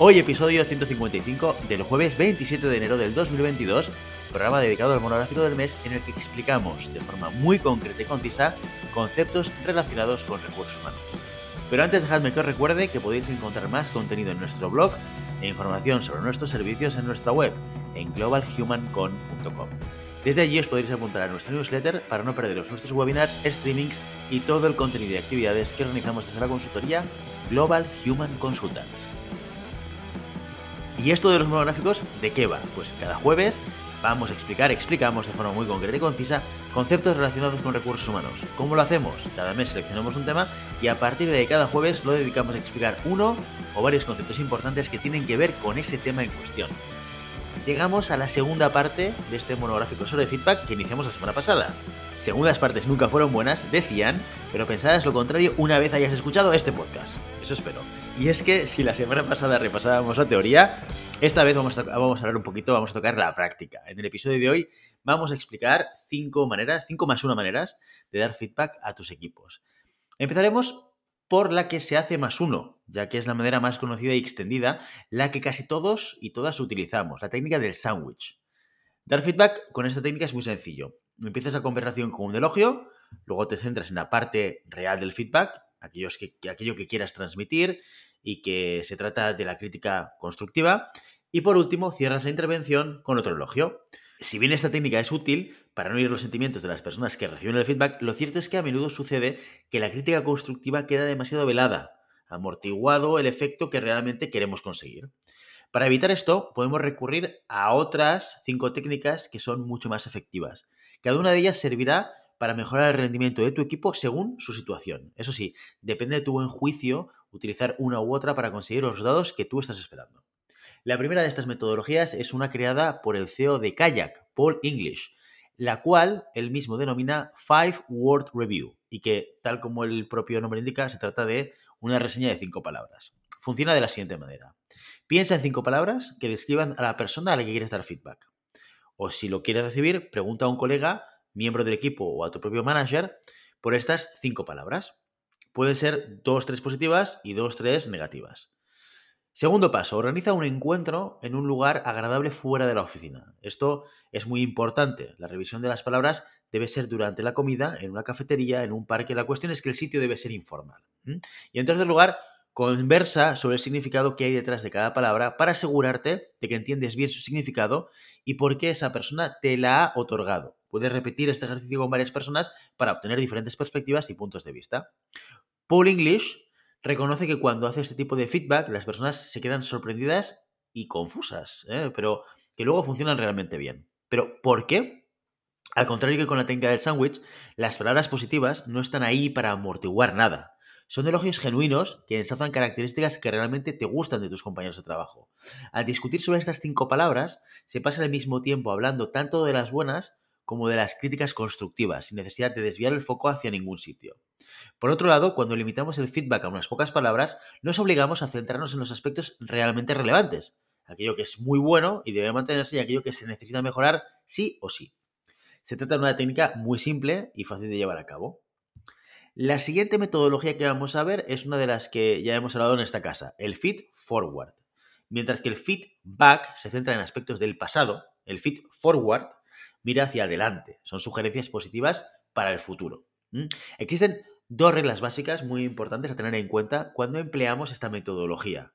Hoy episodio 155 del jueves 27 de enero del 2022, programa dedicado al monográfico del mes en el que explicamos de forma muy concreta y concisa conceptos relacionados con recursos humanos. Pero antes dejadme que os recuerde que podéis encontrar más contenido en nuestro blog e información sobre nuestros servicios en nuestra web en globalhumancon.com. Desde allí os podréis apuntar a nuestra newsletter para no perderos nuestros webinars, streamings y todo el contenido y actividades que organizamos desde la consultoría Global Human Consultants. ¿Y esto de los monográficos de qué va? Pues cada jueves vamos a explicar, explicamos de forma muy concreta y concisa conceptos relacionados con recursos humanos. ¿Cómo lo hacemos? Cada mes seleccionamos un tema y a partir de cada jueves lo dedicamos a explicar uno o varios conceptos importantes que tienen que ver con ese tema en cuestión. Llegamos a la segunda parte de este monográfico sobre feedback que iniciamos la semana pasada. Segundas partes nunca fueron buenas, decían, pero pensadas lo contrario una vez hayas escuchado este podcast. Eso espero. Y es que si la semana pasada repasábamos la teoría, esta vez vamos a, vamos a hablar un poquito, vamos a tocar la práctica. En el episodio de hoy vamos a explicar cinco maneras, cinco más una maneras de dar feedback a tus equipos. Empezaremos por la que se hace más uno, ya que es la manera más conocida y extendida, la que casi todos y todas utilizamos, la técnica del sándwich. Dar feedback con esta técnica es muy sencillo. Empiezas la conversación con un elogio, luego te centras en la parte real del feedback, que, aquello que quieras transmitir, y que se trata de la crítica constructiva. Y por último, cierras la intervención con otro elogio. Si bien esta técnica es útil para no ir los sentimientos de las personas que reciben el feedback, lo cierto es que a menudo sucede que la crítica constructiva queda demasiado velada, amortiguado el efecto que realmente queremos conseguir. Para evitar esto, podemos recurrir a otras cinco técnicas que son mucho más efectivas. Cada una de ellas servirá para mejorar el rendimiento de tu equipo según su situación. Eso sí, depende de tu buen juicio utilizar una u otra para conseguir los resultados que tú estás esperando. La primera de estas metodologías es una creada por el CEO de Kayak, Paul English, la cual él mismo denomina Five Word Review y que, tal como el propio nombre indica, se trata de una reseña de cinco palabras. Funciona de la siguiente manera. Piensa en cinco palabras que describan a la persona a la que quieres dar feedback. O si lo quieres recibir, pregunta a un colega, miembro del equipo o a tu propio manager por estas cinco palabras. Pueden ser dos, tres positivas y dos, tres negativas. Segundo paso, organiza un encuentro en un lugar agradable fuera de la oficina. Esto es muy importante. La revisión de las palabras debe ser durante la comida, en una cafetería, en un parque. La cuestión es que el sitio debe ser informal. Y en tercer lugar, conversa sobre el significado que hay detrás de cada palabra para asegurarte de que entiendes bien su significado y por qué esa persona te la ha otorgado. Puedes repetir este ejercicio con varias personas para obtener diferentes perspectivas y puntos de vista. Paul English reconoce que cuando hace este tipo de feedback las personas se quedan sorprendidas y confusas, ¿eh? pero que luego funcionan realmente bien. ¿Pero por qué? Al contrario que con la técnica del sándwich, las palabras positivas no están ahí para amortiguar nada. Son elogios genuinos que ensalzan características que realmente te gustan de tus compañeros de trabajo. Al discutir sobre estas cinco palabras, se pasa al mismo tiempo hablando tanto de las buenas como de las críticas constructivas, sin necesidad de desviar el foco hacia ningún sitio. Por otro lado, cuando limitamos el feedback a unas pocas palabras, nos obligamos a centrarnos en los aspectos realmente relevantes, aquello que es muy bueno y debe mantenerse y aquello que se necesita mejorar sí o sí. Se trata de una técnica muy simple y fácil de llevar a cabo. La siguiente metodología que vamos a ver es una de las que ya hemos hablado en esta casa, el feed forward. Mientras que el feed back se centra en aspectos del pasado, el feed forward mira hacia adelante. Son sugerencias positivas para el futuro. Existen dos reglas básicas muy importantes a tener en cuenta cuando empleamos esta metodología.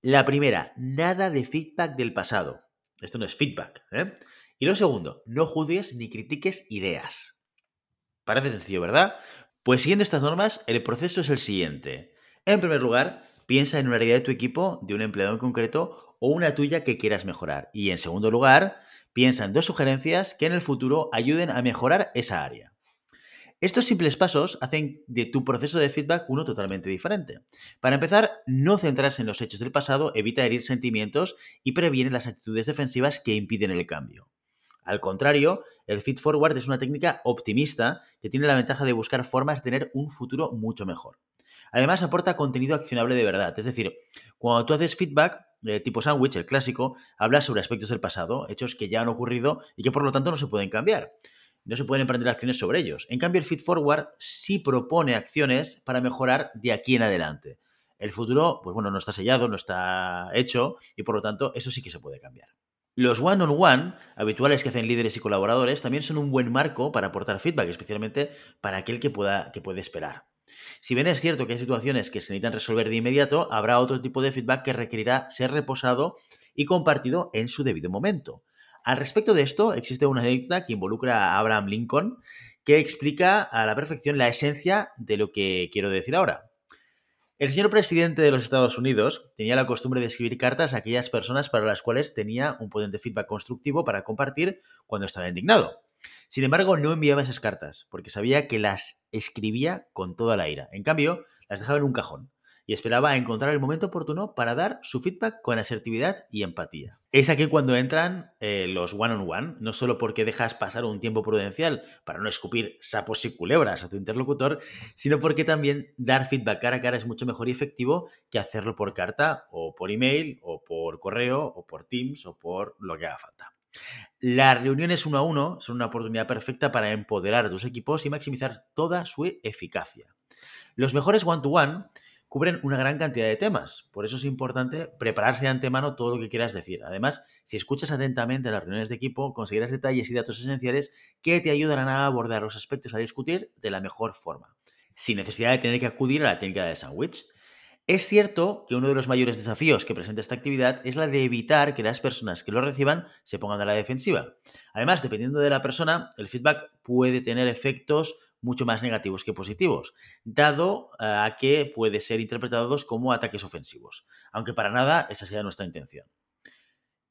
La primera, nada de feedback del pasado. Esto no es feedback. ¿eh? Y lo segundo, no juzgues ni critiques ideas. Parece sencillo, ¿verdad? Pues siguiendo estas normas, el proceso es el siguiente. En primer lugar, piensa en una idea de tu equipo, de un empleado en concreto o una tuya que quieras mejorar. Y en segundo lugar, Piensa en dos sugerencias que en el futuro ayuden a mejorar esa área. Estos simples pasos hacen de tu proceso de feedback uno totalmente diferente. Para empezar, no centrarse en los hechos del pasado evita herir sentimientos y previene las actitudes defensivas que impiden el cambio. Al contrario, el feed forward es una técnica optimista que tiene la ventaja de buscar formas de tener un futuro mucho mejor. Además, aporta contenido accionable de verdad. Es decir, cuando tú haces feedback, de tipo sándwich, el clásico, hablas sobre aspectos del pasado, hechos que ya han ocurrido y que por lo tanto no se pueden cambiar. No se pueden emprender acciones sobre ellos. En cambio, el feed forward sí propone acciones para mejorar de aquí en adelante. El futuro, pues bueno, no está sellado, no está hecho y por lo tanto eso sí que se puede cambiar. Los one-on-one, habituales que hacen líderes y colaboradores, también son un buen marco para aportar feedback, especialmente para aquel que, pueda, que puede esperar. Si bien es cierto que hay situaciones que se necesitan resolver de inmediato, habrá otro tipo de feedback que requerirá ser reposado y compartido en su debido momento. Al respecto de esto, existe una anécdota que involucra a Abraham Lincoln que explica a la perfección la esencia de lo que quiero decir ahora. El señor presidente de los Estados Unidos tenía la costumbre de escribir cartas a aquellas personas para las cuales tenía un potente feedback constructivo para compartir cuando estaba indignado. Sin embargo, no enviaba esas cartas, porque sabía que las escribía con toda la ira. En cambio, las dejaba en un cajón y esperaba encontrar el momento oportuno para dar su feedback con asertividad y empatía. Es aquí cuando entran eh, los one-on-one, no solo porque dejas pasar un tiempo prudencial para no escupir sapos y culebras a tu interlocutor, sino porque también dar feedback cara a cara es mucho mejor y efectivo que hacerlo por carta o por email o por correo o por Teams o por lo que haga falta. Las reuniones uno a uno son una oportunidad perfecta para empoderar a tus equipos y maximizar toda su eficacia. Los mejores one-to-one one cubren una gran cantidad de temas. Por eso es importante prepararse de antemano todo lo que quieras decir. Además, si escuchas atentamente las reuniones de equipo, conseguirás detalles y datos esenciales que te ayudarán a abordar los aspectos a discutir de la mejor forma, sin necesidad de tener que acudir a la técnica de sándwich. Es cierto que uno de los mayores desafíos que presenta esta actividad es la de evitar que las personas que lo reciban se pongan a la defensiva. Además, dependiendo de la persona, el feedback puede tener efectos mucho más negativos que positivos, dado a que puede ser interpretados como ataques ofensivos, aunque para nada esa sea nuestra intención.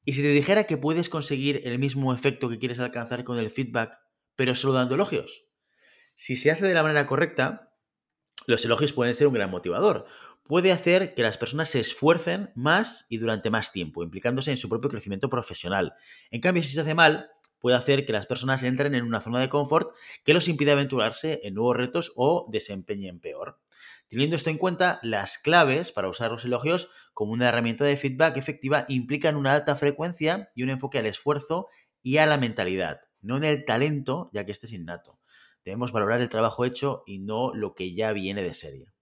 Y si te dijera que puedes conseguir el mismo efecto que quieres alcanzar con el feedback, pero solo dando elogios. Si se hace de la manera correcta, los elogios pueden ser un gran motivador. Puede hacer que las personas se esfuercen más y durante más tiempo, implicándose en su propio crecimiento profesional. En cambio, si se hace mal, puede hacer que las personas entren en una zona de confort que los impide aventurarse en nuevos retos o desempeñen peor. Teniendo esto en cuenta, las claves para usar los elogios como una herramienta de feedback efectiva implican una alta frecuencia y un enfoque al esfuerzo y a la mentalidad, no en el talento, ya que este es innato. Debemos valorar el trabajo hecho y no lo que ya viene de serie.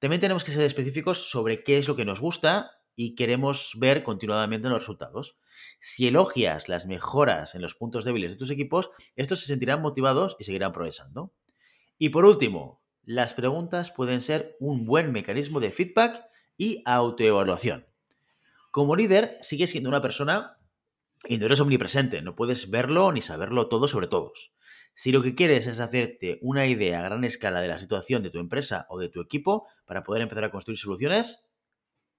También tenemos que ser específicos sobre qué es lo que nos gusta y queremos ver continuadamente los resultados. Si elogias las mejoras en los puntos débiles de tus equipos, estos se sentirán motivados y seguirán progresando. Y por último, las preguntas pueden ser un buen mecanismo de feedback y autoevaluación. Como líder, sigues siendo una persona y no eres omnipresente, no puedes verlo ni saberlo todo sobre todos. Si lo que quieres es hacerte una idea a gran escala de la situación de tu empresa o de tu equipo para poder empezar a construir soluciones,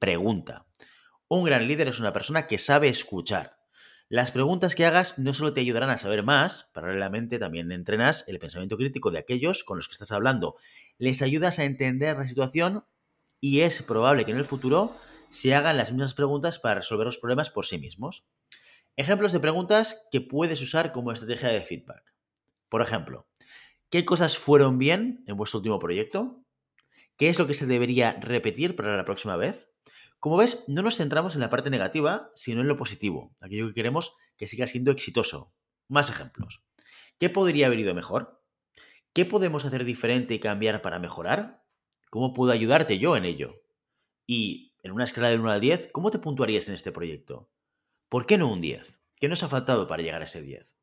pregunta. Un gran líder es una persona que sabe escuchar. Las preguntas que hagas no solo te ayudarán a saber más, paralelamente también entrenas el pensamiento crítico de aquellos con los que estás hablando. Les ayudas a entender la situación y es probable que en el futuro se hagan las mismas preguntas para resolver los problemas por sí mismos. Ejemplos de preguntas que puedes usar como estrategia de feedback. Por ejemplo, ¿qué cosas fueron bien en vuestro último proyecto? ¿Qué es lo que se debería repetir para la próxima vez? Como ves, no nos centramos en la parte negativa, sino en lo positivo, aquello que queremos que siga siendo exitoso. Más ejemplos. ¿Qué podría haber ido mejor? ¿Qué podemos hacer diferente y cambiar para mejorar? ¿Cómo puedo ayudarte yo en ello? Y, en una escala de 1 al 10, ¿cómo te puntuarías en este proyecto? ¿Por qué no un 10? ¿Qué nos ha faltado para llegar a ese 10?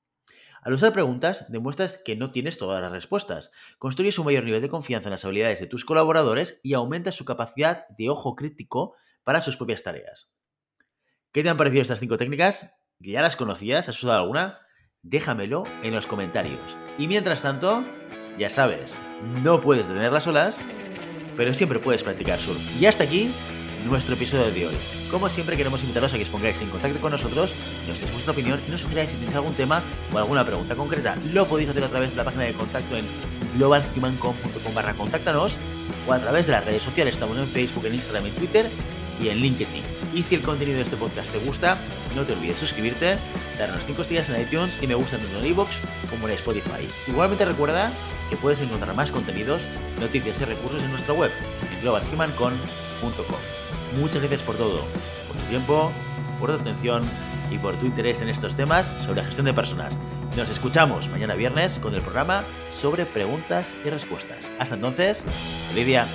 Al usar preguntas, demuestras que no tienes todas las respuestas, construyes un mayor nivel de confianza en las habilidades de tus colaboradores y aumentas su capacidad de ojo crítico para sus propias tareas. ¿Qué te han parecido estas cinco técnicas? ¿Ya las conocías? ¿Has usado alguna? Déjamelo en los comentarios. Y mientras tanto, ya sabes, no puedes tenerlas solas, pero siempre puedes practicar surf. Y hasta aquí nuestro episodio de hoy. Como siempre queremos invitaros a que os pongáis en contacto con nosotros, nos deis vuestra opinión y nos sugeráis si tenéis algún tema o alguna pregunta concreta. Lo podéis hacer a través de la página de contacto en globalhumancom.com barra contáctanos o a través de las redes sociales. Estamos en Facebook, en Instagram, en Twitter y en LinkedIn. Y si el contenido de este podcast te gusta, no te olvides suscribirte, darnos 5 estrellas en iTunes y me gusta tanto en iVoox como en Spotify. Igualmente recuerda que puedes encontrar más contenidos, noticias y recursos en nuestra web, en globalhumancon.com. Muchas gracias por todo, por tu tiempo, por tu atención y por tu interés en estos temas sobre la gestión de personas. Nos escuchamos mañana viernes con el programa sobre preguntas y respuestas. Hasta entonces, día.